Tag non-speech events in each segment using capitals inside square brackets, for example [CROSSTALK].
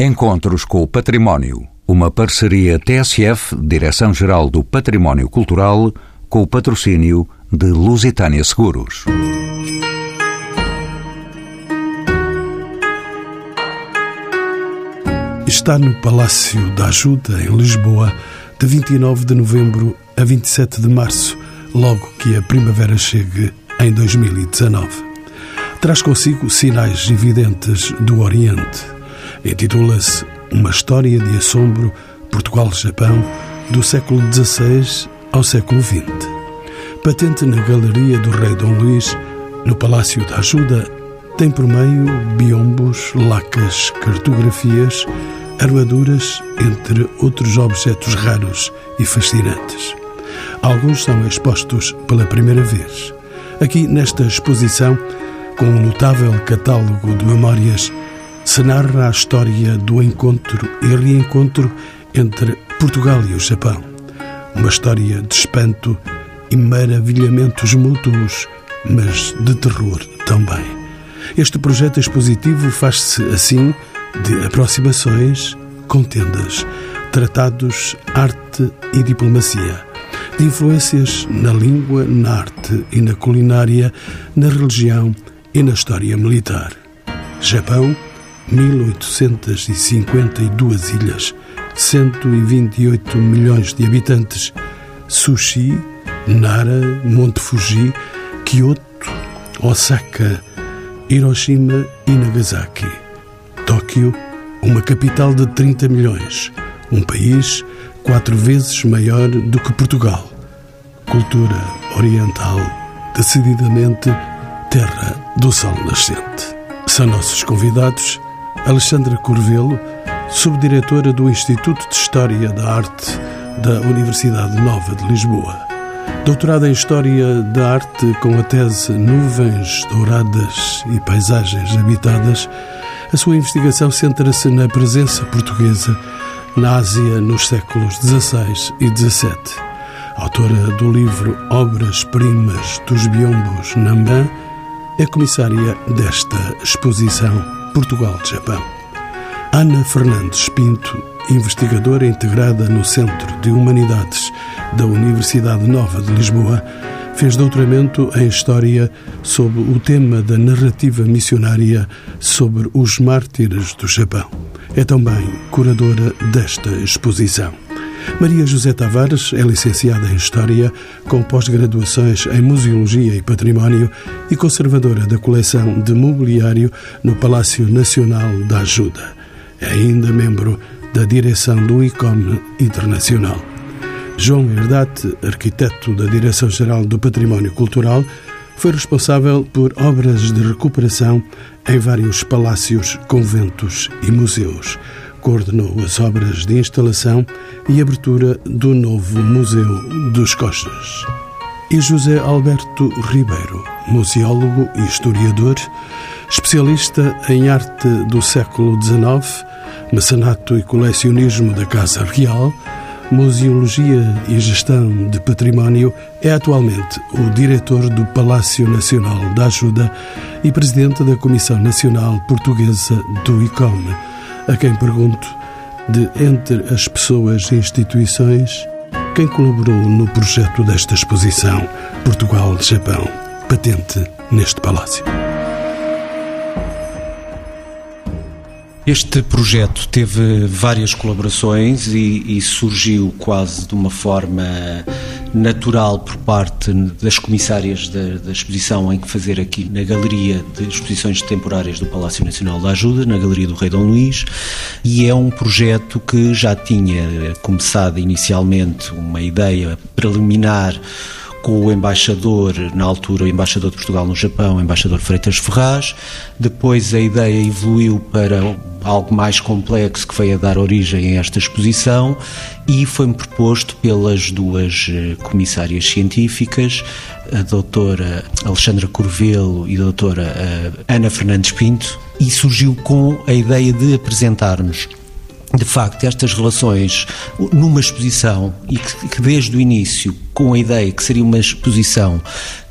Encontros com o Património. Uma parceria TSF, Direção-Geral do Património Cultural, com o patrocínio de Lusitânia Seguros. Está no Palácio da Ajuda, em Lisboa, de 29 de novembro a 27 de março, logo que a primavera chegue em 2019. Traz consigo sinais evidentes do Oriente Intitula-se Uma História de Assombro Portugal-Japão do século XVI ao século XX. Patente na Galeria do Rei Dom Luís, no Palácio da Ajuda, tem por meio biombos, lacas, cartografias, armaduras, entre outros objetos raros e fascinantes. Alguns são expostos pela primeira vez. Aqui nesta exposição, com um notável catálogo de memórias se narra a história do encontro e reencontro entre Portugal e o Japão. Uma história de espanto e maravilhamentos mútuos, mas de terror também. Este projeto expositivo faz-se assim de aproximações, contendas, tratados, arte e diplomacia, de influências na língua, na arte e na culinária, na religião e na história militar. Japão, 1852 ilhas, 128 milhões de habitantes, Sushi, Nara, Monte Fuji, Kyoto, Osaka, Hiroshima e Nagasaki. Tóquio, uma capital de 30 milhões, um país quatro vezes maior do que Portugal. Cultura oriental, decididamente terra do sol nascente. São nossos convidados Alexandra Corvelo, subdiretora do Instituto de História da Arte da Universidade Nova de Lisboa. Doutorada em História da Arte com a tese Nuvens Douradas e Paisagens Habitadas, a sua investigação centra-se na presença portuguesa na Ásia nos séculos XVI e XVII. Autora do livro Obras-Primas dos Biombos Namban, é comissária desta exposição Portugal-Japão. Ana Fernandes Pinto, investigadora integrada no Centro de Humanidades da Universidade Nova de Lisboa, fez doutoramento em História sob o tema da narrativa missionária sobre os mártires do Japão. É também curadora desta exposição. Maria José Tavares é licenciada em História, com pós-graduações em Museologia e Património e conservadora da coleção de mobiliário no Palácio Nacional da Ajuda. É ainda membro da direção do ICOM Internacional. João Herdate, arquiteto da Direção-Geral do Património Cultural, foi responsável por obras de recuperação em vários palácios, conventos e museus coordenou as obras de instalação e abertura do novo Museu dos Coches. E José Alberto Ribeiro, museólogo e historiador, especialista em arte do século XIX, mecenato e colecionismo da Casa Real, Museologia e Gestão de Património, é atualmente o diretor do Palácio Nacional da Ajuda e presidente da Comissão Nacional Portuguesa do ICOM a quem pergunto de entre as pessoas e instituições quem colaborou no projeto desta exposição Portugal-Japão, patente neste palácio. Este projeto teve várias colaborações e, e, surgiu quase de uma forma natural por parte das comissárias da, da, exposição em que fazer aqui na Galeria de Exposições Temporárias do Palácio Nacional da Ajuda, na Galeria do Rei Dom Luís, e é um projeto que já tinha começado inicialmente uma ideia preliminar com o embaixador, na altura o embaixador de Portugal no Japão, o embaixador Freitas Ferraz. Depois a ideia evoluiu para algo mais complexo que foi a dar origem a esta exposição e foi-me proposto pelas duas eh, comissárias científicas, a doutora Alexandra Corvelo e a doutora eh, Ana Fernandes Pinto, e surgiu com a ideia de apresentarmos de facto, estas relações numa exposição e que, que, desde o início, com a ideia que seria uma exposição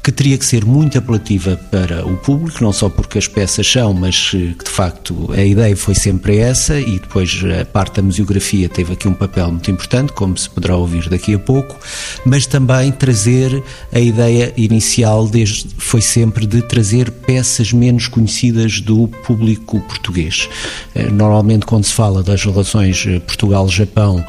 que teria que ser muito apelativa para o público, não só porque as peças são, mas que de facto a ideia foi sempre essa e depois a parte da museografia teve aqui um papel muito importante, como se poderá ouvir daqui a pouco, mas também trazer a ideia inicial desde, foi sempre de trazer peças menos conhecidas do público português. Eh, normalmente quando se fala das relações eh, Portugal-Japão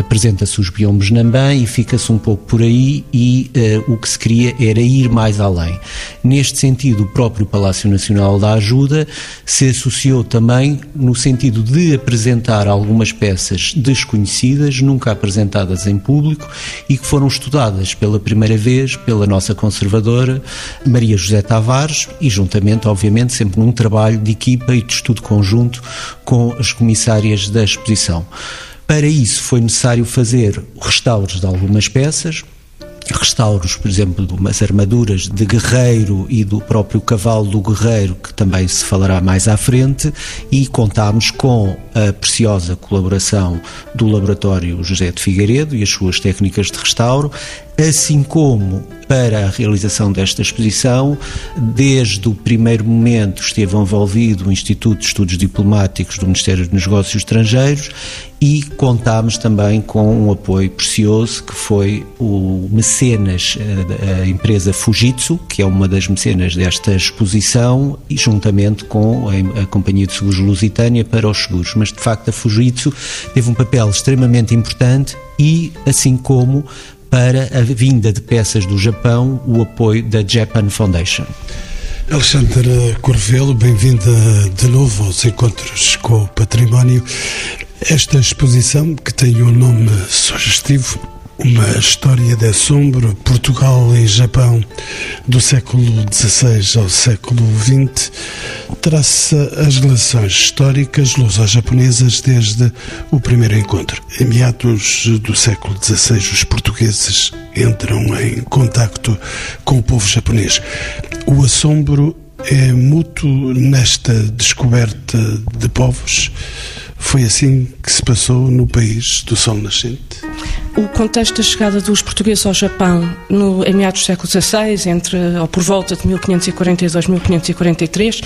apresenta-se os biombos Namban e fica-se um pouco por aí e o que se era ir mais além. Neste sentido, o próprio Palácio Nacional da Ajuda se associou também no sentido de apresentar algumas peças desconhecidas, nunca apresentadas em público e que foram estudadas pela primeira vez pela nossa conservadora Maria José Tavares e juntamente, obviamente, sempre num trabalho de equipa e de estudo conjunto com as comissárias da exposição. Para isso foi necessário fazer restauros de algumas peças, restauros, por exemplo, de umas armaduras de guerreiro e do próprio cavalo do guerreiro, que também se falará mais à frente, e contámos com a preciosa colaboração do Laboratório José de Figueiredo e as suas técnicas de restauro, assim como para a realização desta exposição, desde o primeiro momento esteve envolvido o Instituto de Estudos Diplomáticos do Ministério dos Negócios Estrangeiros e contámos também com um apoio precioso que foi o mecenas, eh, a empresa Fujitsu, que é uma das mecenas desta exposição, e juntamente com a Companhia de Seguros Lusitânia para os seguros. Mas de facto a Fujitsu teve um papel extremamente importante e assim como para a vinda de peças do Japão, o apoio da Japan Foundation. Alexandra Corvelo, bem-vinda de novo aos encontros com o património. Esta exposição, que tem um nome sugestivo, uma história de assombro, Portugal e Japão, do século XVI ao século XX, traça as relações históricas luso-japonesas desde o primeiro encontro. Em meados do século XVI, os portugueses entram em contacto com o povo japonês. O assombro é mútuo nesta descoberta de povos. Foi assim que se passou no país do Sol Nascente? O contexto da chegada dos portugueses ao Japão no, em meados do século XVI, entre, ou por volta de 1542 1543,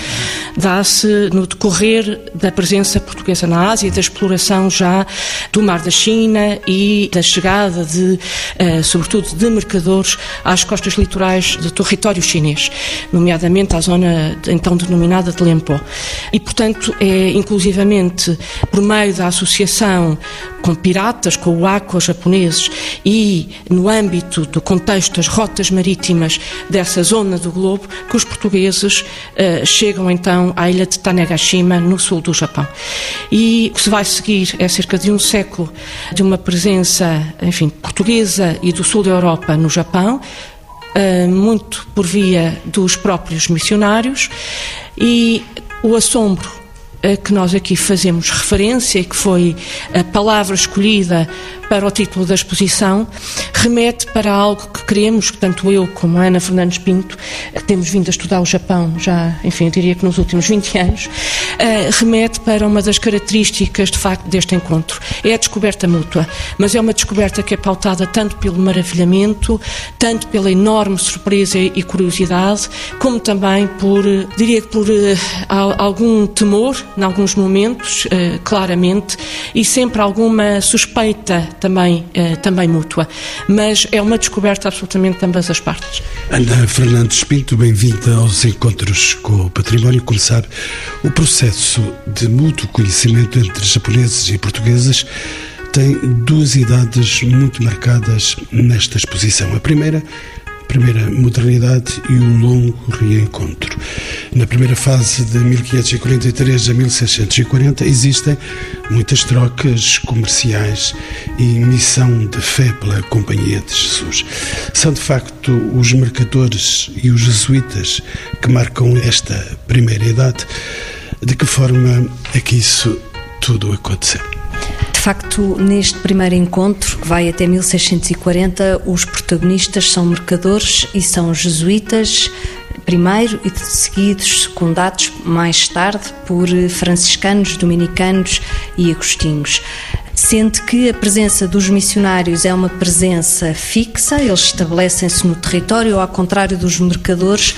dá-se no decorrer da presença portuguesa na Ásia, da exploração já do Mar da China e da chegada de, eh, sobretudo, de mercadores às costas litorais do território chinês, nomeadamente à zona então denominada de Lempo. E, portanto, é inclusivamente por meio da associação com piratas, com o aqua japoneses e no âmbito do contexto das rotas marítimas dessa zona do globo que os portugueses uh, chegam então à ilha de Tanegashima, no sul do Japão. E o que se vai seguir é cerca de um século de uma presença, enfim, portuguesa e do sul da Europa no Japão, uh, muito por via dos próprios missionários e o assombro a que nós aqui fazemos referência, que foi a palavra escolhida para o título da exposição, remete para algo que queremos, tanto eu como a Ana Fernandes Pinto, que temos vindo a estudar o Japão já, enfim, eu diria que nos últimos 20 [LAUGHS] anos, uh, remete para uma das características, de facto, deste encontro. É a descoberta mútua, mas é uma descoberta que é pautada tanto pelo maravilhamento, tanto pela enorme surpresa e curiosidade, como também por, diria que por algum temor, em alguns momentos, claramente, e sempre alguma suspeita também, eh, também mútua. Mas é uma descoberta absolutamente de ambas as partes. Ana Fernandes Pinto, bem-vinda aos Encontros com o Património. Começar o processo de mútuo conhecimento entre japoneses e portugueses tem duas idades muito marcadas nesta exposição. A primeira primeira modernidade e o longo reencontro. Na primeira fase de 1543 a 1640 existem muitas trocas comerciais e missão de fé pela Companhia de Jesus. São de facto os mercadores e os jesuítas que marcam esta primeira idade. De que forma é que isso tudo aconteceu? Facto, neste primeiro encontro, que vai até 1640, os protagonistas são mercadores e são jesuítas, primeiro e seguidos, secundados mais tarde por franciscanos, dominicanos e agostinhos. sendo que a presença dos missionários é uma presença fixa, eles estabelecem-se no território, ao contrário dos mercadores,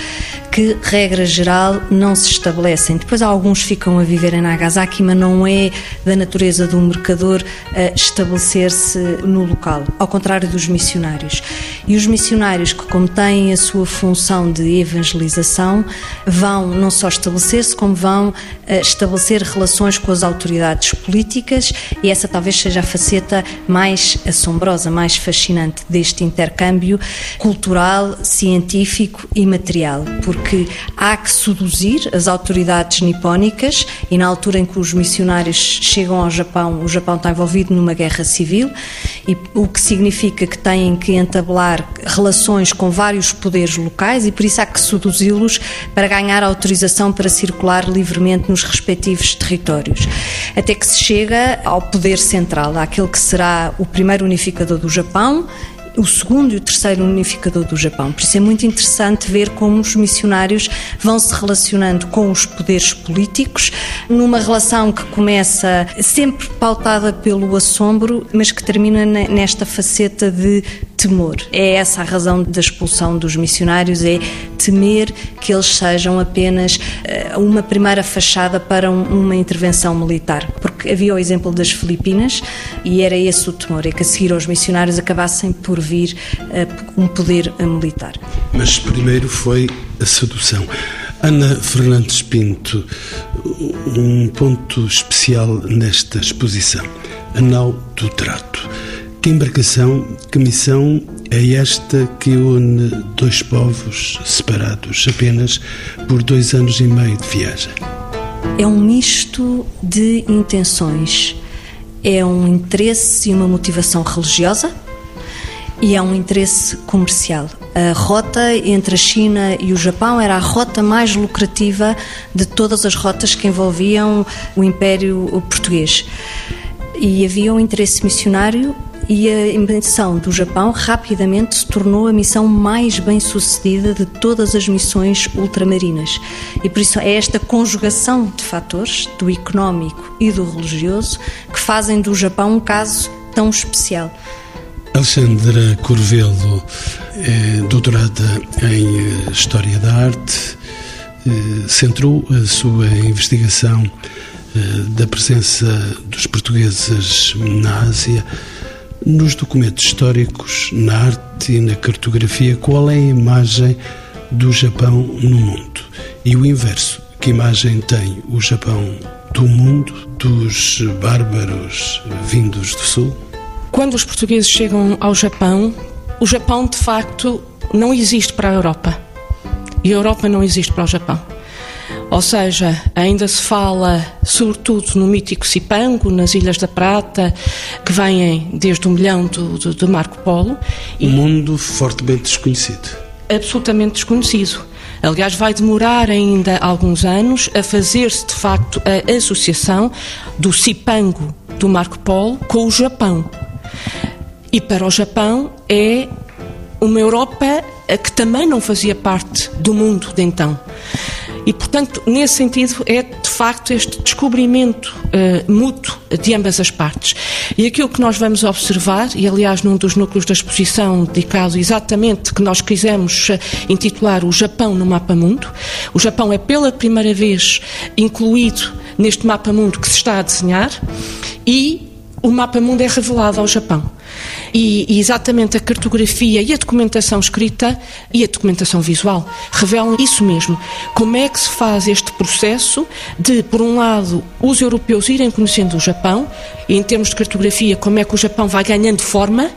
que, regra geral, não se estabelecem. Depois alguns ficam a viver em Nagasaki, mas não é da natureza do mercador estabelecer-se no local, ao contrário dos missionários. E os missionários, que como têm a sua função de evangelização, vão não só estabelecer-se, como vão estabelecer relações com as autoridades políticas, e essa talvez seja a faceta mais assombrosa, mais fascinante deste intercâmbio cultural, científico e material, porque porque há que seduzir as autoridades nipónicas e na altura em que os missionários chegam ao Japão, o Japão está envolvido numa guerra civil e o que significa que têm que entablar relações com vários poderes locais e por isso há que seduzi-los para ganhar autorização para circular livremente nos respectivos territórios. Até que se chega ao poder central, àquele que será o primeiro unificador do Japão o segundo e o terceiro unificador do Japão. Por isso é muito interessante ver como os missionários vão se relacionando com os poderes políticos, numa relação que começa sempre pautada pelo assombro, mas que termina nesta faceta de temor. É essa a razão da expulsão dos missionários, é temer que eles sejam apenas eh, uma primeira fachada para uma intervenção militar. Porque havia o exemplo das Filipinas e era esse o temor, é que a seguir aos missionários acabassem por vir uh, um poder militar. Mas primeiro foi a sedução. Ana Fernandes Pinto, um ponto especial nesta exposição, a nau do trato. Que embarcação, que missão é esta que une dois povos separados apenas por dois anos e meio de viagem? É um misto de intenções. É um interesse e uma motivação religiosa, e é um interesse comercial. A rota entre a China e o Japão era a rota mais lucrativa de todas as rotas que envolviam o Império Português. E havia um interesse missionário e a missão do Japão rapidamente se tornou a missão mais bem sucedida de todas as missões ultramarinas. E por isso é esta conjugação de fatores, do económico e do religioso, que fazem do Japão um caso tão especial. Alexandra Corvelo é doutorada em eh, História da Arte, eh, centrou a sua investigação eh, da presença dos portugueses na Ásia nos documentos históricos, na arte e na cartografia. Qual é a imagem do Japão no mundo? E o inverso, que imagem tem o Japão do mundo, dos bárbaros vindos do sul? Quando os portugueses chegam ao Japão, o Japão de facto não existe para a Europa. E a Europa não existe para o Japão. Ou seja, ainda se fala sobretudo no mítico Cipango, nas Ilhas da Prata, que vêm desde o milhão do, do, do Marco Polo. Um mundo fortemente desconhecido. Absolutamente desconhecido. Aliás, vai demorar ainda alguns anos a fazer-se de facto a associação do Cipango do Marco Polo com o Japão. E para o Japão é uma Europa que também não fazia parte do mundo de então. E, portanto, nesse sentido, é de facto este descobrimento uh, mútuo de ambas as partes. E aquilo que nós vamos observar, e aliás, num dos núcleos da exposição dedicado exatamente que nós quisemos uh, intitular O Japão no Mapa Mundo, o Japão é pela primeira vez incluído neste mapa mundo que se está a desenhar e o mapa mundo é revelado ao Japão. E, e, exatamente a cartografia e a documentação escrita e a documentação visual revelam isso mesmo. Como é que se faz este processo de, por um lado, os europeus irem conhecendo o Japão, e em termos de cartografia, como é que o Japão vai ganhando forma,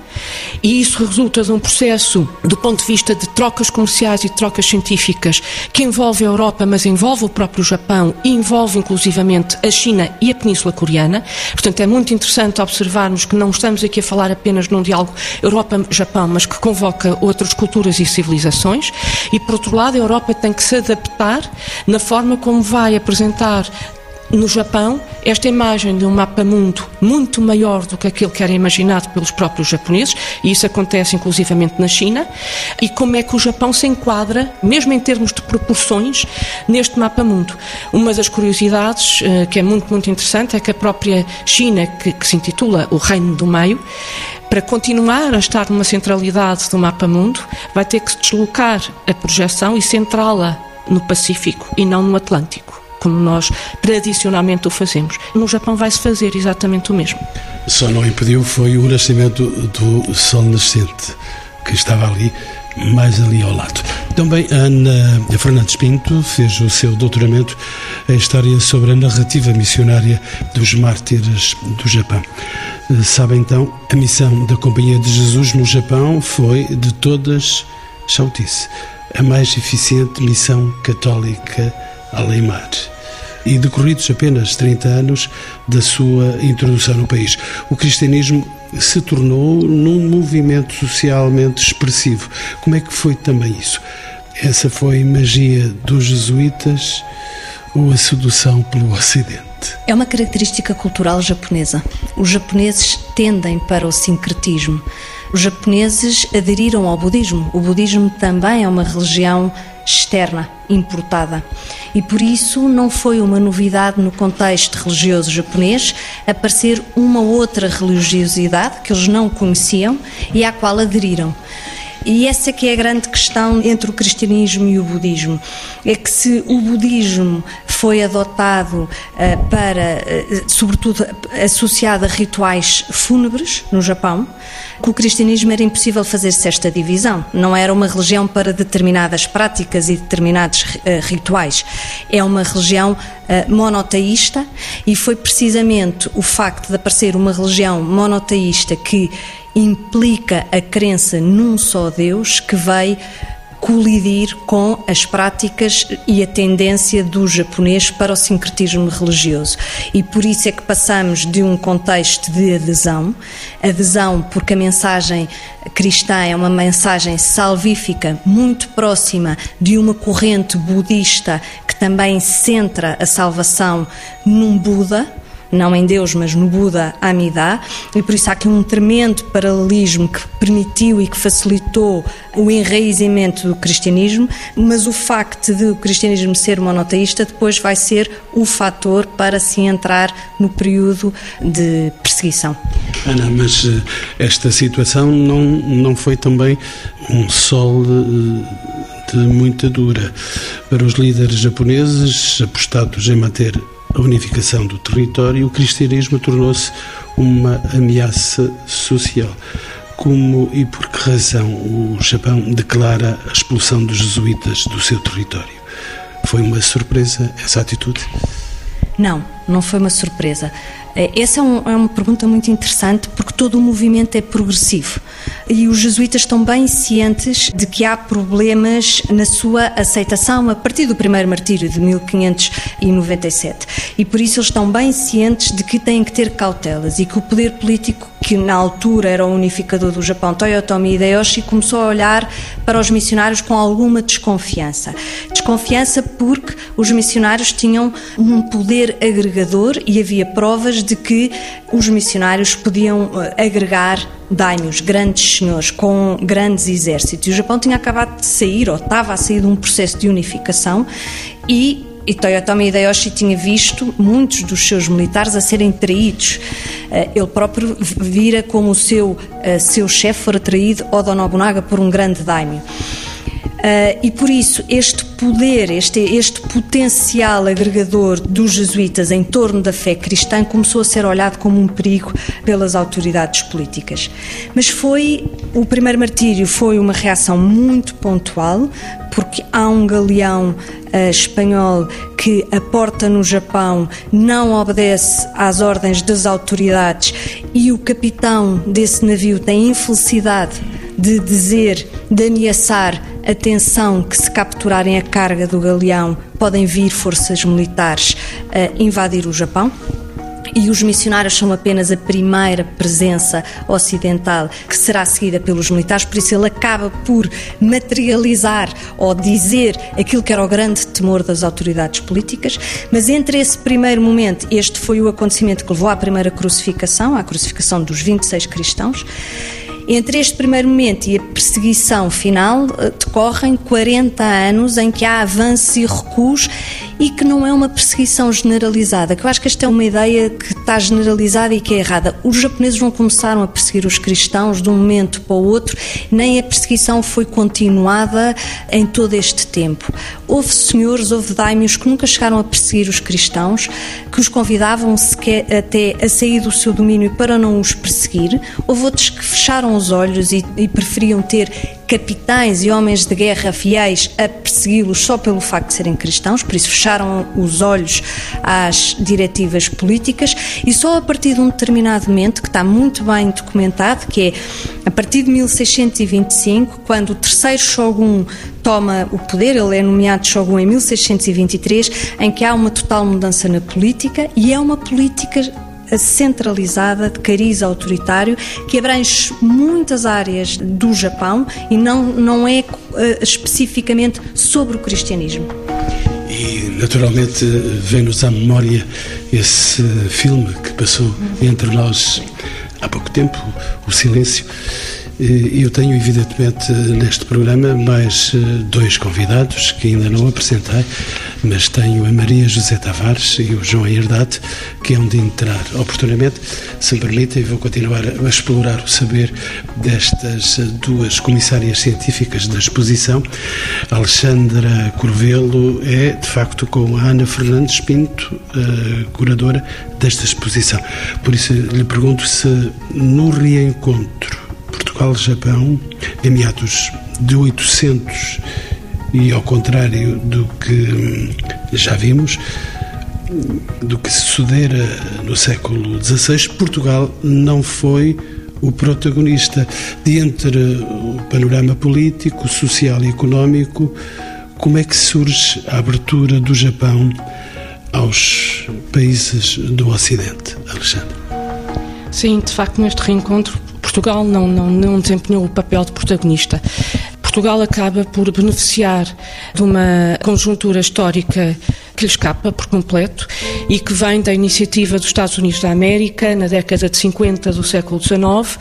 e isso resulta de um processo, do ponto de vista de trocas comerciais e trocas científicas, que envolve a Europa, mas envolve o próprio Japão e envolve inclusivamente a China e a Península Coreana. Portanto, é muito interessante observarmos que não estamos aqui a falar apenas num diálogo Europa-Japão, mas que convoca outras culturas e civilizações. E, por outro lado, a Europa tem que se adaptar na forma como vai apresentar no Japão, esta imagem de um mapa-mundo muito maior do que aquele que era imaginado pelos próprios japoneses, e isso acontece inclusivamente na China, e como é que o Japão se enquadra, mesmo em termos de proporções, neste mapa-mundo. Uma das curiosidades eh, que é muito, muito interessante é que a própria China, que, que se intitula o Reino do Meio, para continuar a estar numa centralidade do mapa-mundo, vai ter que se deslocar a projeção e centrá-la no Pacífico e não no Atlântico como nós tradicionalmente o fazemos. No Japão vai-se fazer exatamente o mesmo. Só não impediu foi o nascimento do sol nascente, que estava ali, mais ali ao lado. Também Ana Fernandes Pinto fez o seu doutoramento em História sobre a narrativa missionária dos mártires do Japão. Sabe então, a missão da Companhia de Jesus no Japão foi, de todas, chautice, a mais eficiente missão católica além-mar e decorridos apenas 30 anos da sua introdução no país. O cristianismo se tornou num movimento socialmente expressivo. Como é que foi também isso? Essa foi magia dos jesuítas ou a sedução pelo Ocidente? É uma característica cultural japonesa. Os japoneses tendem para o sincretismo. Os japoneses aderiram ao budismo. O budismo também é uma religião externa, importada. E por isso não foi uma novidade no contexto religioso japonês aparecer uma outra religiosidade que eles não conheciam e à qual aderiram. E essa que é a grande questão entre o cristianismo e o budismo. É que se o budismo foi adotado uh, para, uh, sobretudo, associado a rituais fúnebres no Japão, com o cristianismo era impossível fazer-se esta divisão. Não era uma religião para determinadas práticas e determinados uh, rituais. É uma religião monoteísta e foi precisamente o facto de aparecer uma religião monoteísta que implica a crença num só Deus que vai colidir com as práticas e a tendência do japonês para o sincretismo religioso. E por isso é que passamos de um contexto de adesão, adesão porque a mensagem cristã é uma mensagem salvífica muito próxima de uma corrente budista que também centra a salvação num Buda, não em Deus, mas no Buda Amida, e por isso há aqui um tremendo paralelismo que permitiu e que facilitou o enraizamento do cristianismo, mas o facto de o cristianismo ser monoteísta depois vai ser o fator para se entrar no período de perseguição. Ana, mas eh, esta situação não, não foi também um sol de muita dura para os líderes japoneses apostados em manter a unificação do território, o cristianismo tornou-se uma ameaça social. Como e por que razão o Japão declara a expulsão dos jesuítas do seu território? Foi uma surpresa essa atitude? Não, não foi uma surpresa. Eh, essa é, um, é, uma pergunta muito interessante porque todo o movimento é progressivo. E os jesuítas estão bem cientes de que há problemas na sua aceitação a partir do primeiro martírio de 1597 e por isso eles estão bem cientes de que têm que ter cautelas e que o poder político que na altura era o unificador do Japão, Toyotomi Hideyoshi, começou a olhar para os missionários com alguma desconfiança. Desconfiança porque os missionários tinham um poder agregador e havia provas de que os missionários podiam eh, agregar daimyos, grandes senhores, com grandes exércitos. E o Japão tinha acabado de sair, ou estava a sair de um processo de unificação, e e Toyotomi Hideyoshi tinha visto muitos dos seus militares a serem traídos. Eh, ele próprio vira como o seu, eh, seu chefe fora traído, Oda Nobunaga, por um grande daimyo. Uh, e por isso este poder, este, este potencial agregador dos jesuítas em torno da fé cristã começou a ser olhado como um perigo pelas autoridades políticas. Mas foi o primeiro martírio foi uma reação muito pontual, porque há um galeão uh, espanhol que aporta no Japão, não obedece às ordens das autoridades e o capitão desse navio tem infelicidade de dizer, de ameaçar atenção que se capturarem a carga do galeão podem vir forças militares a invadir o Japão. e os missionários são apenas a primeira presença ocidental que será seguida pelos militares, por isso ele acaba por materializar ou dizer aquilo que era o grande temor das autoridades políticas, mas entre esse primeiro momento, este foi o acontecimento que levou à primeira crucificação, à crucificação dos 26 cristãos, entre este primeiro momento e a perseguição final eh, decorrem 40 anos em que há avanços e recuos e que não é uma perseguição generalizada, que eu acho que esta é uma ideia que está generalizada e que é errada. Os japoneses não começaram a perseguir os cristãos de um momento para o outro, nem a perseguição foi continuada em todo este tempo. Houve senhores, houve daimios que nunca chegaram a perseguir os cristãos, que os convidavam sequer até a sair do seu domínio para não os perseguir. Houve outros que fecharam os olhos e, e preferiam ter capitães e homens de guerra fiéis a persegui-los só pelo facto de serem cristãos, por isso fecharam os olhos às diretivas políticas. E só a partir de um determinado momento, que está muito bem documentado, que é a partir de 1625, quando o terceiro Shogun toma o poder, ele é nomeado Shogun em 1623, em que há uma total mudança na política e é uma política centralizada, de cariz autoritário, que abrange muitas áreas do Japão e não, não é uh, especificamente sobre o cristianismo. E, naturalmente, vem-nos à memória esse filme que passou entre nós há pouco tempo, O Silêncio. Eu tenho, evidentemente, neste programa mais eh, dois convidados que ainda não apresentei, mas tenho a Maria José Tavares e o João Herdade, que é onde entrar oportunamente. Se me permitem, vou continuar a explorar o saber destas duas comissárias científicas da exposição. Alexandra Corvelo é, de facto, com a Ana Fernandes Pinto, curadora desta exposição. Por isso, lhe pergunto se no reencontro Portugal-Japão, em meados de 800 e ao contrário do que hum, já vimos, do que sucedera no século XVI, Portugal não foi o protagonista. De entre o panorama político, social e económico, como é que surge a abertura do Japão aos países do Ocidente, Alexandre? Sim, de facto, neste reencontro Portugal não, não, não desempenhou o papel de protagonista. Portugal acaba por beneficiar de uma conjuntura histórica que lhe escapa por completo e que vem da iniciativa dos Estados Unidos da América, na década de 50 do século XIX,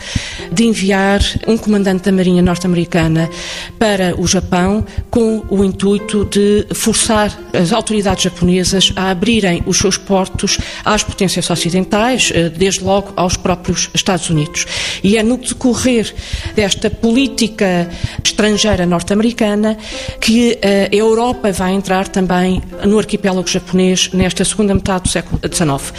de enviar um comandante da Marinha norte-americana para o Japão com o intuito de forçar as autoridades japonesas a abrirem os seus portos às potências ocidentais, eh, desde logo aos próprios Estados Unidos. E é no decorrer desta política estrangeira norte-americana que eh, a Europa vai entrar também no arquipélago arquipélago japonês nesta segunda metade do século XIX.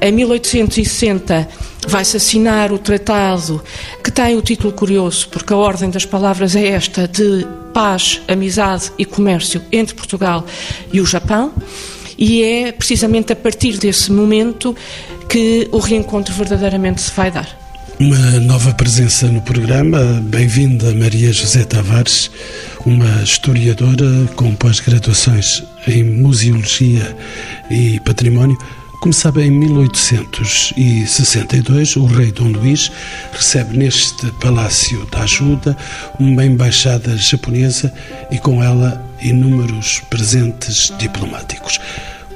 Em 1860 vai-se assinar o tratado que tem o título curioso, porque a ordem das palavras é esta de paz, amizade e comércio entre Portugal e o Japão. E é precisamente a partir desse momento que o reencontro verdadeiramente se vai dar. Uma nova presença no programa. Bem-vinda, Maria José Tavares, uma historiadora com pós-graduações em Museologia e Património. Como sabe, em 1862, o rei Dom Luís recebe neste Palácio da Ajuda uma embaixada japonesa e com ela inúmeros presentes diplomáticos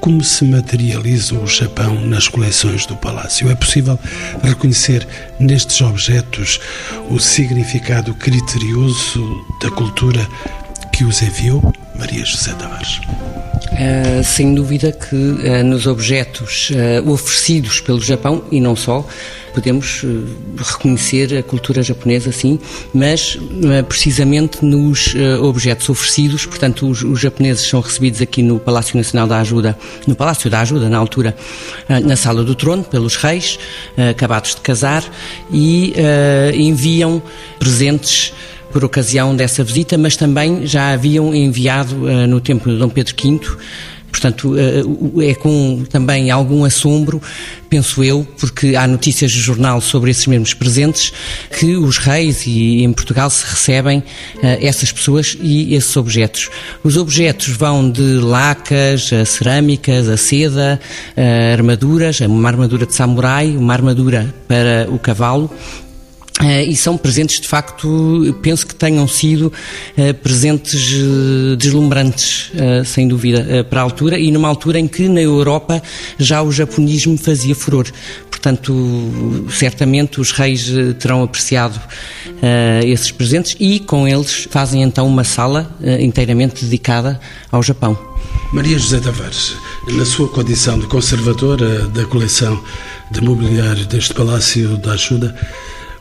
como se materializa o Japão nas coleções do Palácio. É possível reconhecer nestes objetos o significado criterioso da cultura que os enviou? Maria José Tavares. Uh, sem dúvida que uh, nos objetos uh, oferecidos pelo Japão, e não só, podemos reconhecer a cultura japonesa, sim, mas precisamente nos objetos oferecidos, portanto, os, os, japoneses são recebidos aqui no Palácio Nacional da Ajuda, no Palácio da Ajuda, na altura, na Sala do Trono, pelos reis, acabados de casar, e enviam presentes por ocasião dessa visita, mas também já haviam enviado uh, no tempo de Dom Pedro V Portanto, é com também algum assombro, penso eu, porque há notícias do jornal sobre esses mesmos presentes, que os reis e em Portugal se recebem essas pessoas e esses objetos. Os objetos vão de lacas, a cerâmicas, a seda, a armaduras, uma armadura de samurai, uma armadura para o cavalo, Uh, e são presentes, de facto, penso que tenham sido uh, presentes uh, deslumbrantes, sem dúvida, para a altura, e numa altura em que na Europa já o japonismo fazia furor. Portanto, certamente os reis terão apreciado esses presentes e com eles fazem então uma sala inteiramente dedicada ao Japão. Maria José Tavares, na sua condição de conservadora da coleção de mobiliário deste Palácio da Ajuda,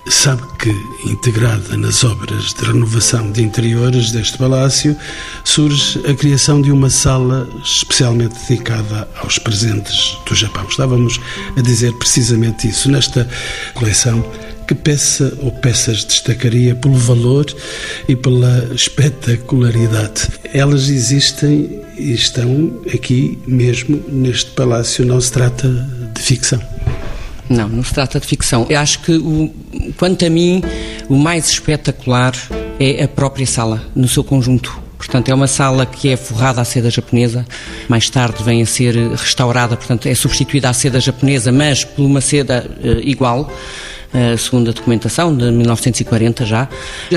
Sabe que, integrada nas obras de renovação de interiores deste palácio, surge a criação de uma sala especialmente dedicada aos presentes do Japão. Estávamos a dizer precisamente isso. Nesta coleção, que peça ou peças destacaria pelo valor e pela espetacularidade? Elas existem e estão aqui mesmo neste palácio, não se trata de ficção. Não, não se trata de ficção. Eu acho que, o, quanto a mim, o mais espetacular é a própria sala, no seu conjunto. Portanto, é uma sala que é forrada à seda japonesa, mais tarde vem a ser restaurada, portanto, é substituída à seda japonesa, mas por uma seda uh, igual segundo a documentação, de 1940 já.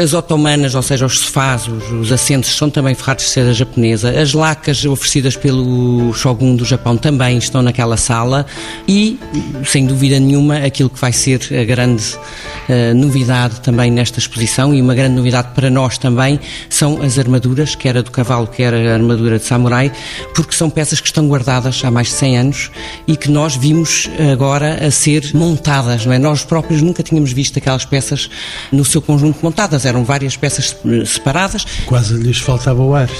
As otomanas, ou seja, os sofás, os, os assentos, são também ferrados de seda japonesa. As lacas oferecidas pelo Shogun do Japão também estão naquela sala e, sem dúvida nenhuma, aquilo que vai ser a grande uh, novidade também nesta exposição e uma grande novidade para nós também são as armaduras, quer a do cavalo, quer a armadura de samurai, porque são peças que estão guardadas há mais de 100 anos e que nós vimos agora a ser montadas, não é? Nós próprios nunca tínhamos visto aquelas peças no seu conjunto montadas, eram várias peças separadas. Quase lhes faltava o ar.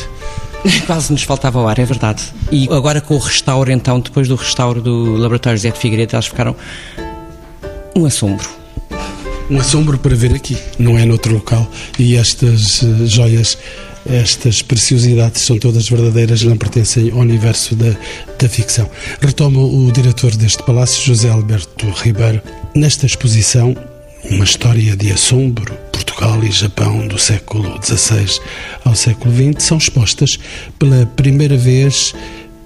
[LAUGHS] Quase nos faltava o ar, é verdade. E agora com o restauro, então, depois do restauro do Laboratório Zé de Figueiredo, elas ficaram um assombro. Um assombro para ver aqui, não é noutro local. E estas uh, joias estas preciosidades são todas verdadeiras, não pertencem ao universo da, da ficção. Retomo o diretor deste palácio, José Alberto Ribeiro. Nesta exposição, uma história de assombro, Portugal e Japão do século XVI ao século XX, são expostas pela primeira vez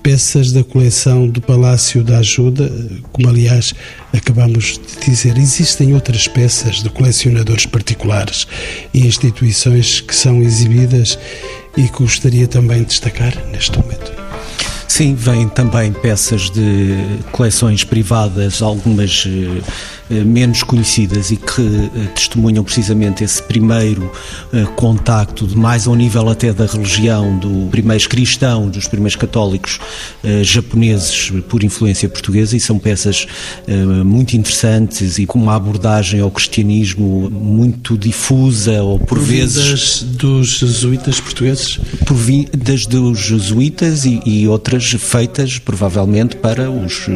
peças da coleção do Palácio da Ajuda, como aliás acabamos de dizer, existem outras peças de colecionadores particulares e instituições que são exibidas e que gostaria também de destacar neste momento. Sim, vêm também peças de coleções privadas, algumas eh, menos conhecidas e que eh, testemunham precisamente esse primeiro eh, contacto, de mais ao nível até da religião, do primeiros cristão, dos primeiros católicos japoneses por influência portuguesa e são peças muito interessantes e com uma abordagem ao cristianismo muito difusa ou por vezes dos jesuítas portugueses? das dos jesuítas e, e, outras feitas provavelmente para os,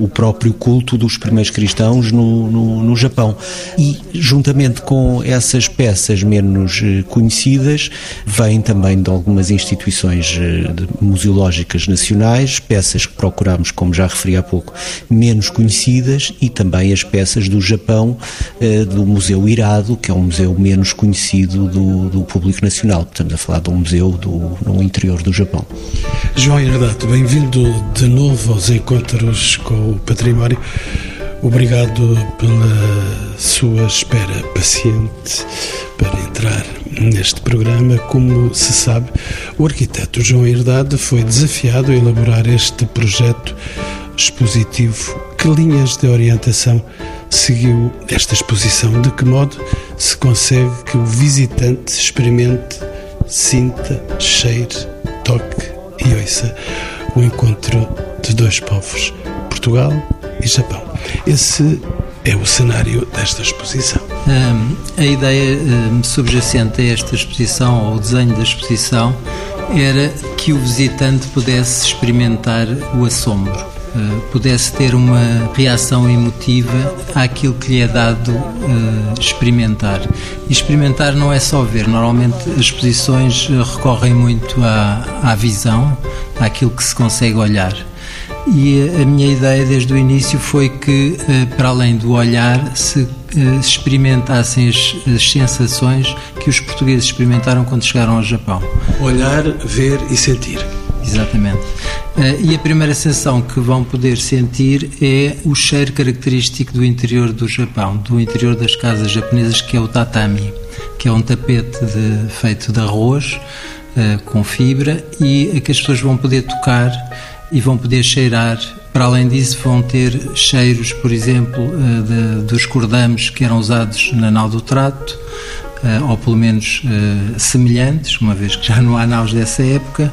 o próprio culto dos primeiros cristãos no, no, no, Japão. E, juntamente com essas peças menos eh, conhecidas, vêm também de algumas instituições eh, museológicas nacionais, peças que procuramos, como já referi há pouco, menos conhecidas e também as peças do Japão, eh, do Museu Irado, que é um museu menos conhecido do, do público nacional. Estamos a falar de um museu do, no interior do Japão. João Herdato, bem-vindo de novo aos encontros com o património. Obrigado pela sua espera paciente para entrar neste programa. Como se sabe, o arquiteto João Herdade foi desafiado a elaborar este projeto expositivo. Que linhas de orientação seguiu esta exposição? De que modo se consegue que o visitante experimente, sinta, cheire, toque e ouça o encontro de dois povos, Portugal e Japão? Esse é o cenário desta exposição. Um, a ideia um, subjacente a esta exposição, ou o desenho da exposição, era que o visitante pudesse experimentar o assombro. uh, pudesse ter uma reação emotiva àquilo que lhe é dado experimentar. E experimentar não é só ver, normalmente as exposições recorrem muito à, à visão, àquilo que se consegue olhar. E a minha ideia desde o início foi que, para além do olhar, se experimentassem as, as, sensações que os portugueses experimentaram quando chegaram ao Japão. Olhar, ver e sentir. Exatamente. Eh, e a primeira sensação que vão poder sentir é o cheiro característico do interior do Japão, do interior das casas japonesas, que é o tatami, que é um tapete de, feito de arroz com fibra e que as pessoas vão poder tocar e vão poder cheirar. Para além disso, vão ter cheiros, por exemplo, uh, de, dos cordames que eram usados na nau do trato, uh, ou pelo menos semelhantes, uma vez que já não há naus dessa época,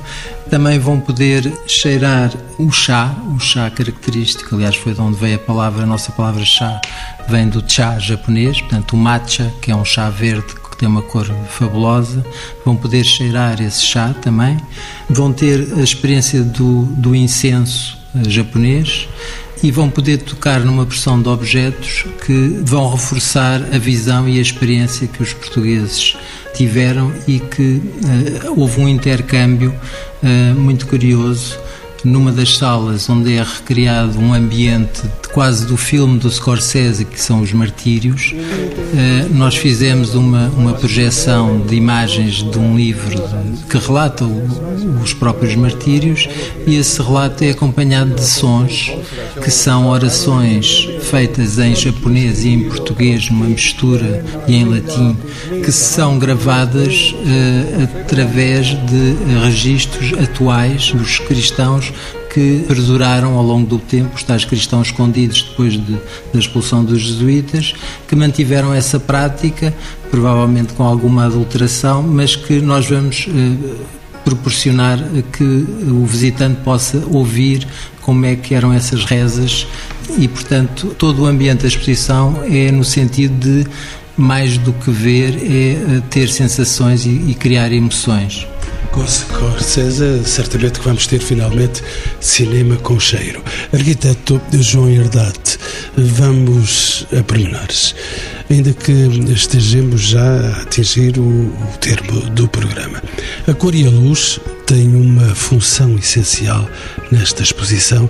também vão poder cheirar o chá, o chá característico, aliás, foi de onde veio a palavra, a nossa palavra chá, vem do chá japonês, portanto, o matcha, que é um chá verde tem uma cor fabulosa, vão poder cheirar esse chá também, vão ter a experiência do, do incenso eh, japonês e vão poder tocar numa porção de objetos que vão reforçar a visão e a experiência que os portugueses tiveram e que uh, houve um intercâmbio uh, muito curioso numa das salas onde é recriado um ambiente de quase do filme do Scorsese, que são os martírios, eh, nós fizemos uma, uma projeção de imagens de um livro que relata os próprios martírios e esse relato é acompanhado de sons que são orações feitas em japonês e em português, uma mistura e em latim, que são gravadas uh, através de registros atuais dos cristãos que perduraram ao longo do tempo, os tais cristãos escondidos depois de, da expulsão dos jesuítas, que mantiveram essa prática, provavelmente com alguma adulteração, mas que nós vamos eh, proporcionar que o visitante possa ouvir como é que eram essas rezas e, portanto, todo o ambiente da exposição é no sentido de mais do que ver, é eh, ter sensações e, e criar emoções. Com Scorsese, certamente que vamos ter finalmente cinema com cheiro. Arquiteto João Herdade, vamos a pormenores. Ainda que estejamos já a atingir o, o termo do programa. A cor e a luz têm uma função essencial nesta exposição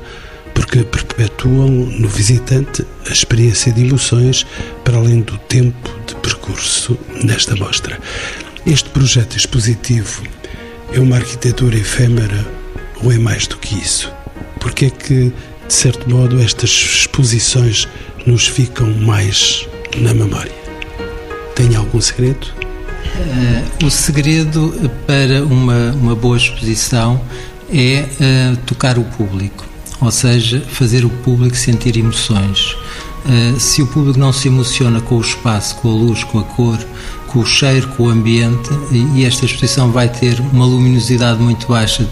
porque perpetuam no visitante a experiência de emoções para além do tempo de percurso nesta mostra. Este projeto expositivo é uma arquitetura efêmera ou é mais do que isso? Porque é que, de certo modo, estas exposições nos ficam mais na memória? Tem algum segredo? Uh, o segredo para uma, uma boa exposição é uh, tocar o público, ou seja, fazer o público sentir emoções. Uh, se o público não se emociona com o espaço, com a luz, com a cor, com o cheiro, com o ambiente, e esta exposição vai ter uma luminosidade muito baixa,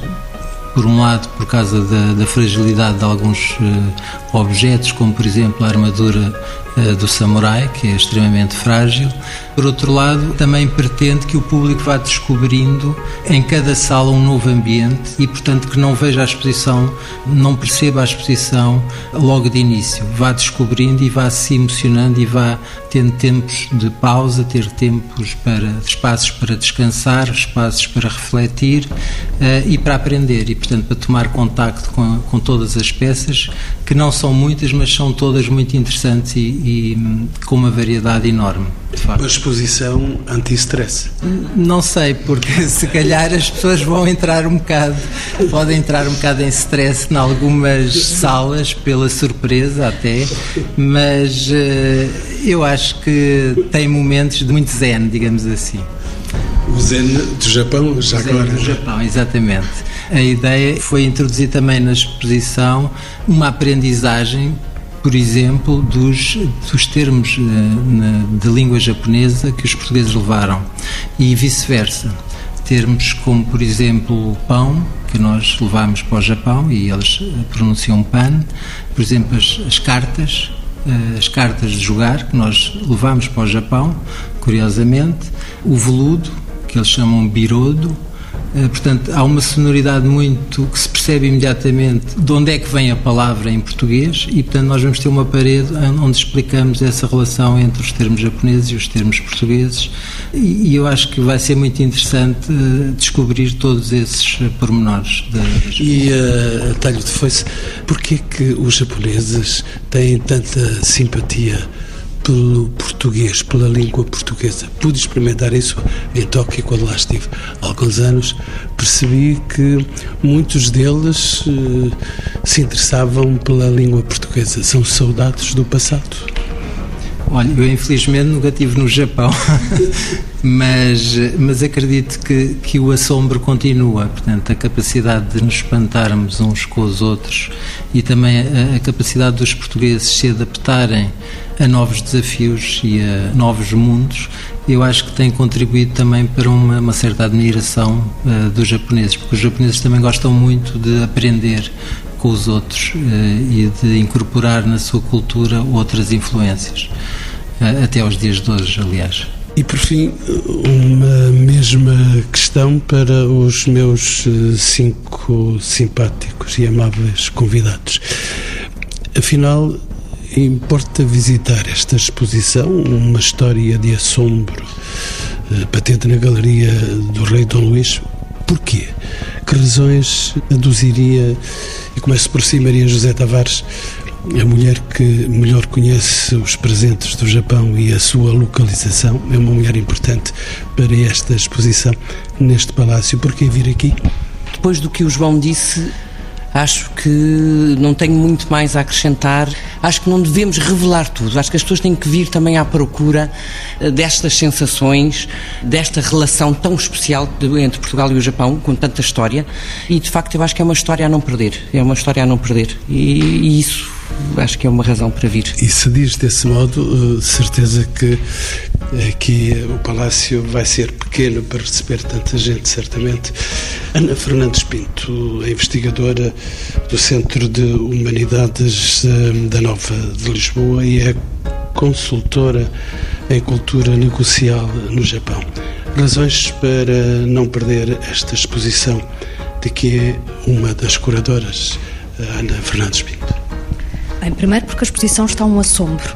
por um lado, por causa da, da fragilidade de alguns uh, objetos, como por exemplo a armadura uh, do samurai, que é extremamente frágil. Por outro lado, também pretende que o público vá descobrindo em cada sala um novo ambiente e, portanto, que não veja a exposição, não perceba a exposição logo de início. Vá descobrindo e vá se emocionando e vá tendo tempos de pausa, ter tempos para espaços para descansar, espaços para refletir uh, e para aprender e, portanto, para tomar contacto com, com todas as peças, que não são muitas, mas são todas muito interessantes e, e com uma variedade enorme. Uma exposição anti-stress? Não sei, porque [LAUGHS] se calhar as pessoas vão entrar um bocado, podem entrar um bocado em stress em algumas salas, pela surpresa até, mas uh, eu acho que tem momentos de muito zen, digamos assim. O zen do Japão, já o zen agora. do Japão, exatamente. A ideia foi introduzir também na exposição uma aprendizagem por exemplo, dos, dos termos uh, de língua japonesa que os portugueses levaram. E vice-versa. Termos como, por exemplo, pão, que nós levamos para o Japão e eles eh, pronunciam pan, por exemplo, as, as cartas, uh, as cartas de jogar, que nós levamos para o Japão, curiosamente, o veludo, que eles chamam birodo, Eh, portanto, há uma sonoridade muito que se percebe imediatamente de onde é que vem a palavra em português e, portanto, nós vamos ter uma parede onde explicamos essa relação entre os termos japoneses e os termos portugueses e, eu acho que vai ser muito interessante eh, descobrir todos esses pormenores. Da, e, uh, Talho de Foice, porquê que os japoneses têm tanta simpatia pelo português, pela língua portuguesa. Pude experimentar isso em Tóquio quando lá estive há alguns anos. Percebi que muitos deles uh, se interessavam pela língua portuguesa. São saudades do passado. Olha, eu infelizmente nunca estive no Japão, [LAUGHS] mas, mas acredito que, que o assombro continua. Portanto, a capacidade de nos espantarmos uns com os outros e também a, a capacidade dos portugueses se adaptarem a novos desafios e a novos mundos, eu acho que tem contribuído também para uma, uma certa admiração uh, dos japoneses, porque os japoneses também gostam muito de aprender com os outros uh, e de incorporar na sua cultura outras influências, uh, até aos dias de hoje, aliás. E por fim, uma mesma questão para os meus eh, cinco simpáticos e amáveis convidados. Afinal, importa visitar esta exposição, uma história de assombro patente na Galeria do Rei Dom Luís. Porquê? Que razões aduziria e começo por si, Maria José Tavares, a mulher que melhor conhece os presentes do Japão e a sua localização. É uma mulher importante para esta exposição neste palácio. Por que vir aqui? Depois do que o João disse, Acho que não tenho muito mais a acrescentar. Acho que não devemos revelar tudo. Acho que as pessoas têm que vir também à procura eh, destas sensações, desta relação tão especial entre Portugal e o Japão, com tanta história. E de facto, eu acho que é uma história a não perder. É uma história a não perder. E, e isso acho que é uma razão para vir. E se diz desse modo, eh, certeza que aqui o Palácio vai ser pequeno para receber tanta gente, certamente. Ana Fernandes Pinto, investigadora do Centro de Humanidades eh, da Nova de Lisboa e é consultora em cultura negocial no Japão. Razões para não perder esta exposição de que é uma das curadoras, Ana Fernandes Pinto. Bem, primeiro porque a exposição está um assombro,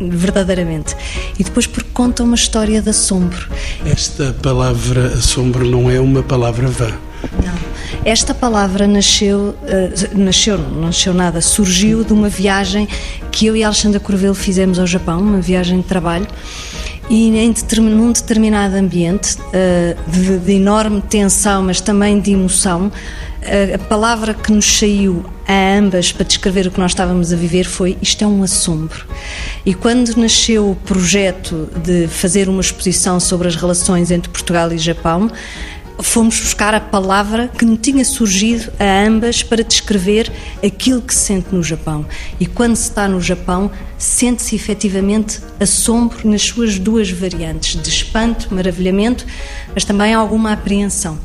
verdadeiramente. E depois porque conta uma história de assombro. Esta palavra assombro não é uma palavra vã. Não. Esta palavra nasceu, uh, nasceu, não nasceu nada, surgiu de uma viagem que eu e Alexandra Corvelo fizemos ao Japão, uma viagem de trabalho. E em num determinado ambiente uh, de, de enorme tensão, mas também de emoção, a palavra que nos saiu a ambas para descrever o que nós estávamos a viver foi isto é um assombro. E quando nasceu o projeto de fazer uma exposição sobre as relações entre Portugal e Japão, fomos buscar a palavra que não tinha surgido a ambas para descrever aquilo que se sente no Japão. E quando se está no Japão, sente-se efetivamente assombro nas suas duas variantes, de espanto, maravilhamento, mas também alguma apreensão.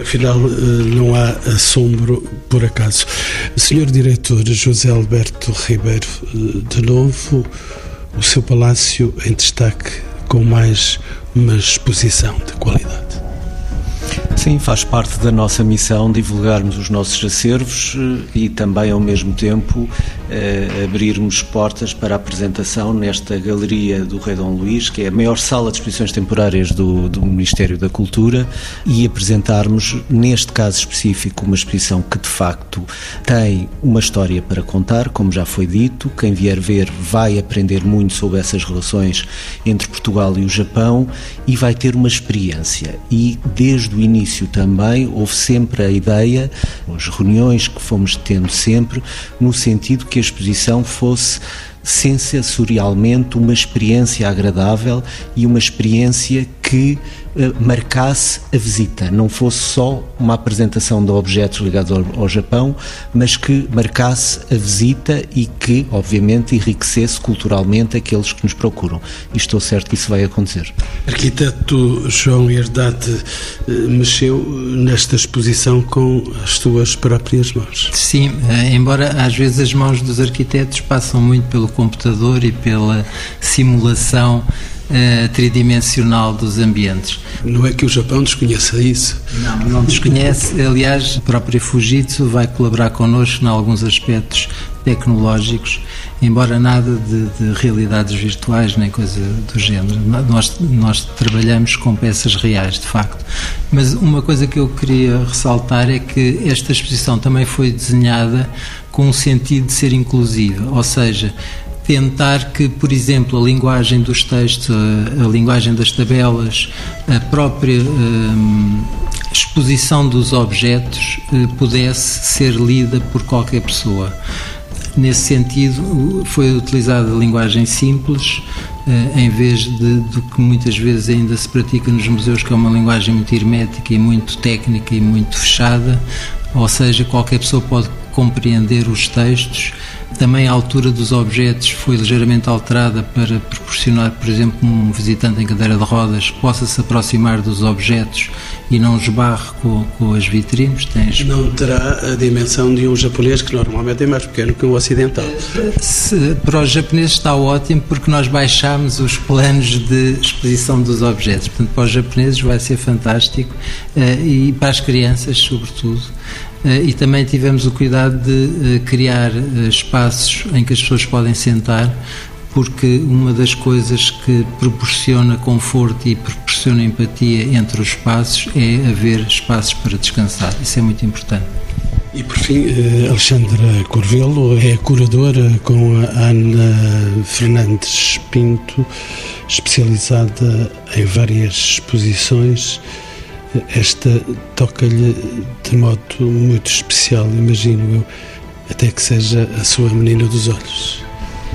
Afinal, eh, não há assombro por acaso. Senhor Diretor José Alberto Ribeiro, eh, de novo, o seu palácio em destaque com mais uma exposição de qualidade. Sim, faz parte da nossa missão divulgarmos os nossos acervos eh, e também, ao mesmo tempo, abrirmos portas para a apresentação nesta Galeria do Rei Dom Luís, que é a maior sala de exposições temporárias do, do Ministério da Cultura, e apresentarmos, neste caso específico, uma exposição que de facto tem uma história para contar, como já foi dito. Quem vier ver vai aprender muito sobre essas relações entre Portugal e o Japão e vai ter uma experiência. E desde o início também houve sempre a ideia, as reuniões que fomos tendo sempre, no sentido que a exposição fosse sensorialmente uma experiência agradável e uma experiência que eh, marcasse a visita, não fosse só uma apresentação de objetos ligados ao, ao, Japão, mas que marcasse a visita e que, obviamente, enriquecesse culturalmente aqueles que nos procuram. E estou certo que isso vai acontecer. Arquiteto João Herdade eh, mexeu nesta exposição com as suas próprias mãos. Sim, eh, embora às vezes as mãos dos arquitetos passam muito pelo computador e pela simulação uh, tridimensional dos ambientes. Não é que o Japão desconheça isso? Não, não desconhece. Aliás, a própria Fujitsu vai colaborar connosco em alguns aspectos tecnológicos, embora nada de, de, realidades virtuais nem coisa do género. Nós, nós trabalhamos com peças reais, de facto. Mas uma coisa que eu queria ressaltar é que esta exposição também foi desenhada com o sentido de ser inclusiva, ou seja, tentar que, por exemplo, a linguagem dos textos, a, linguagem das tabelas, a própria um, exposição dos objetos uh, pudesse ser lida por qualquer pessoa. Nesse sentido, foi utilizada a linguagem simples, uh, em vez de, do que muitas vezes ainda se pratica nos museus, que é uma linguagem muito hermética e muito técnica e muito fechada, ou seja, qualquer pessoa pode compreender os textos. Também a altura dos objetos foi ligeiramente alterada para proporcionar, por exemplo, um visitante em cadeira de rodas possa se aproximar dos objetos e não esbarre com, com as vitrines. Tens... Não terá a dimensão de um japonês, que normalmente é mais pequeno que o ocidental. Se, para os japoneses está ótimo porque nós baixámos os planos de exposição dos objetos. Portanto, para os japoneses vai ser fantástico eh, e para as crianças, sobretudo. Eh, e também tivemos o cuidado de eh, criar eh, espaços em que as pessoas podem sentar, porque uma das coisas que proporciona conforto e proporciona empatia entre os espaços é haver espaços para descansar. Isso é muito importante. E por fim, Alexandra Corvelo é curadora com a Ana Fernandes Pinto, especializada em várias exposições esta toca-lhe de modo muito especial, imagino eu, até que seja a sua menina dos olhos.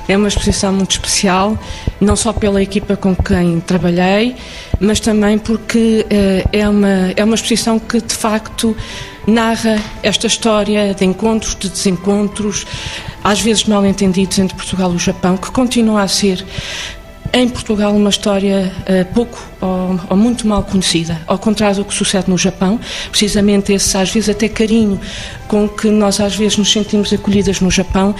É uma exposição muito especial, não só pela equipa com quem trabalhei, mas também porque uh, é, uma, é uma exposição que de facto narra esta história de encontros, de desencontros, às vezes mal entendidos entre Portugal e o Japão, que continua a ser em Portugal uma história uh, pouco ou, ou, muito mal conhecida, ao contrário do que sucede no Japão, precisamente esse às vezes até carinho com que nós às vezes nos sentimos acolhidas no Japão,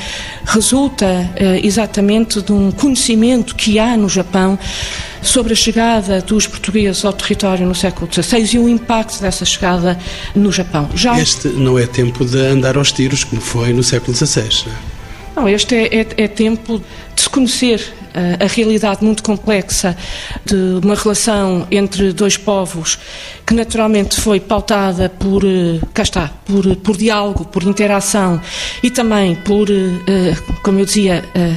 resulta uh, exatamente de um conhecimento que há no Japão sobre a chegada dos portugueses ao território no século XVI e o impacto dessa chegada no Japão. Já... Este não é tempo de andar aos tiros como foi no século XVI, não é? Não, este é, é, é tempo de se conhecer a realidade muito complexa de uma relação entre dois povos que naturalmente foi pautada por, eh, cá está, por, por diálogo, por interação e também por, eh, como eu dizia, eh,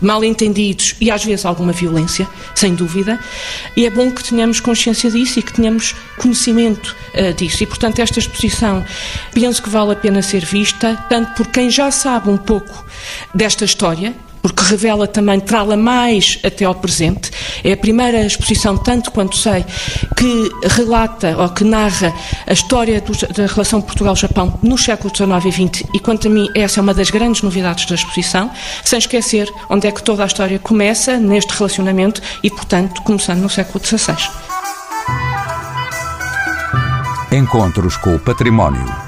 mal entendidos e às vezes alguma violência, sem dúvida, e é bom que tenhamos consciência disso e que tenhamos conhecimento disso. E, portanto, esta exposição penso que vale a pena ser vista, tanto por quem já sabe um pouco desta história, porque revela também, trá-la mais até ao presente. É a primeira exposição, tanto quanto sei, que relata ou que narra a história do, da relação Portugal-Japão nos séculos XIX e XX e, quanto a mim, essa é uma das grandes novidades da exposição, sem esquecer onde é que toda a história começa neste relacionamento e, portanto, começando no século XVI. Encontros com o Património.